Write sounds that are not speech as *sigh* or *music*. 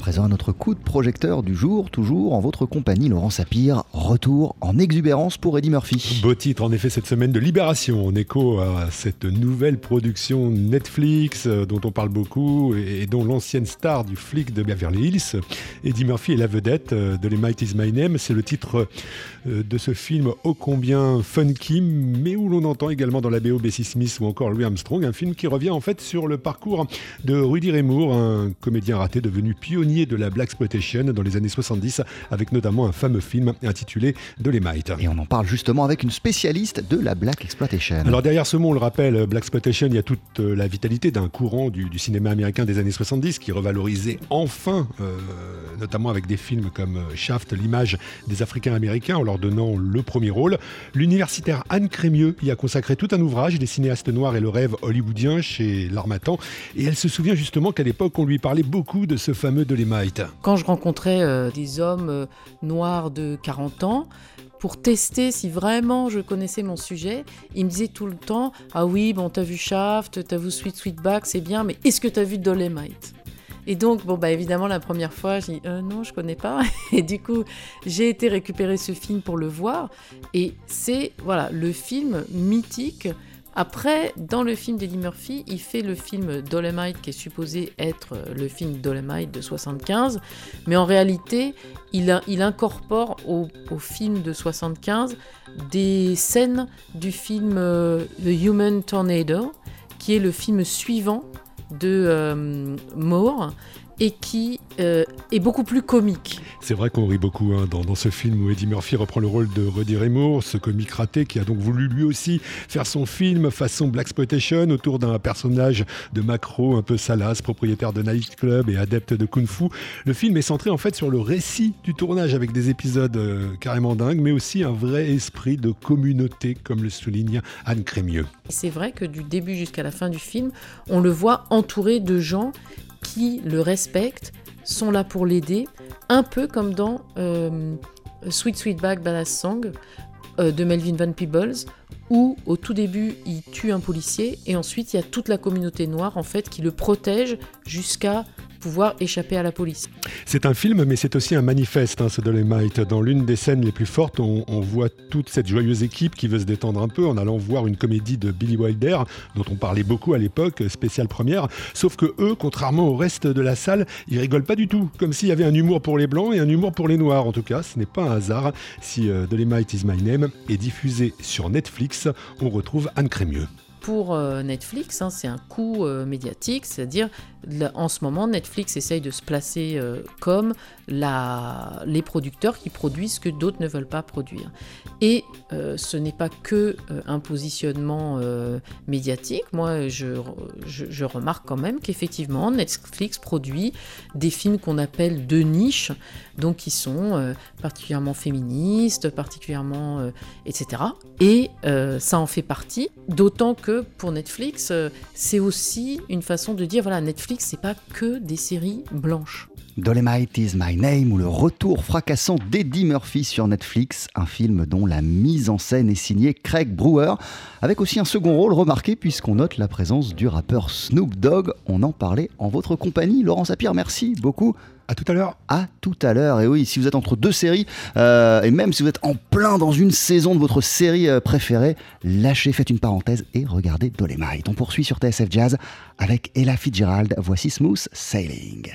présent à notre coup de projecteur du jour, toujours en votre compagnie, Laurent Sapir. Retour en exubérance pour Eddie Murphy. Beau titre en effet cette semaine de Libération, en écho à cette nouvelle production Netflix euh, dont on parle beaucoup et dont l'ancienne star du flic de Beverly Hills, Eddie Murphy est la vedette euh, de Les Might Is My Name. C'est le titre euh, de ce film ô combien funky, mais où l'on entend également dans la BO Bessie Smith ou encore Louis Armstrong, un film qui revient en fait sur le parcours de Rudy Raymour, un comédien raté devenu pionnier de la Black Exploitation dans les années 70, avec notamment un fameux film intitulé Dolemite. Et on en parle justement avec une spécialiste de la Black Exploitation. Alors derrière ce mot, on le rappelle, Black Exploitation, il y a toute euh, la vitalité d'un courant du, cinéma américain des années 70 qui revalorisait enfin, euh, notamment avec des films comme euh, Shaft, l'image des Africains américains en leur donnant le premier rôle. L'universitaire Anne Crémieux y a consacré tout un ouvrage des cinéastes noirs et le rêve hollywoodien chez L'Armatan. Et elle se souvient justement qu'à l'époque, on lui parlait beaucoup de ce fameux Quand je rencontrais euh, des hommes euh, noirs de 40 ans, pour tester si vraiment je connaissais mon sujet, ils me disaient tout le temps Ah oui, bon, t'as vu Shaft, t'as vu Sweet Sweetback, c'est bien, mais est-ce que t'as vu Dolemite et donc, bon, bah, évidemment, la première fois, j'ai dit euh, non, je connais pas. *laughs* Et du coup, j'ai été récupérer ce film pour le voir. Et c'est, voilà, le film mythique après, dans le film d'Eddie Murphy, il fait le film Dolomite qui est supposé être le film Dolomite de 75, mais en réalité, il, incorpore au, film de 75 des scènes du film euh, The Human Tornado, qui est le film suivant de euh, Moore et qui euh, est beaucoup plus comique. C'est vrai qu'on rit beaucoup hein, dans, ce film où Eddie Murphy reprend le rôle de Rudy Raymour, ce comique raté qui a donc voulu lui aussi faire son film façon Black Exploitation autour d'un personnage de macro un peu salace, propriétaire de nightclub et adepte de kung-fu. Le film est centré en fait sur le récit du tournage avec des épisodes euh, carrément dingues, mais aussi un vrai esprit de communauté, comme le souligne Anne Crémieux. C'est vrai que du début jusqu'à la fin du film, on le voit entouré de gens qui le respectent, sont là pour l'aider, un peu comme dans euh, Sweet Sweetback Badass Song euh, de Melvin Van Peebles, où au tout début il tue un policier et ensuite il y a toute la communauté noire en fait qui le protège jusqu'à pouvoir échapper à la police. C'est un film, mais c'est aussi un manifeste, hein, ce Dolemite. Dans l'une des scènes les plus fortes, on, voit toute cette joyeuse équipe qui veut se détendre un peu en allant voir une comédie de Billy Wilder, dont on parlait beaucoup à l'époque, spéciale première. Sauf que eux, contrairement au reste de la salle, ils rigolent pas du tout. Comme s'il y avait un humour pour les blancs et un humour pour les noirs. En tout cas, ce n'est pas un hasard. Si euh, Dolemite is My Name est diffusé sur Netflix, on retrouve Anne Crémieux pour euh, Netflix, hein, c'est un coup euh, médiatique, c'est-à-dire en ce moment Netflix essaye de se placer euh, comme les producteurs qui produisent ce que d'autres ne veulent pas produire. Et ce n'est pas que un positionnement médiatique. Moi, je, je, remarque quand même qu'effectivement Netflix produit des films qu'on appelle de niche, donc qui sont particulièrement féministes, particulièrement etc. Et ça en fait partie, d'autant que pour Netflix, euh, c'est aussi une façon de dire voilà, Netflix, c'est pas que des séries blanches. Dolemite is My Name ou le retour fracassant d'Eddie Murphy sur Netflix, un film dont la mise en scène est signée Craig Brewer, avec aussi un second rôle remarqué puisqu'on note la présence du rappeur Snoop Dogg. On en parlait en votre compagnie. Laurent Sapir, merci beaucoup. À tout à l'heure. À tout à l'heure. Et oui, si vous êtes entre deux séries, euh, et même si vous êtes en plein dans une saison de votre série euh, préférée, lâchez, faites une parenthèse et regardez Dolemite. On poursuit sur TSF Jazz avec Ella Fitzgerald. Voici Smooth Sailing.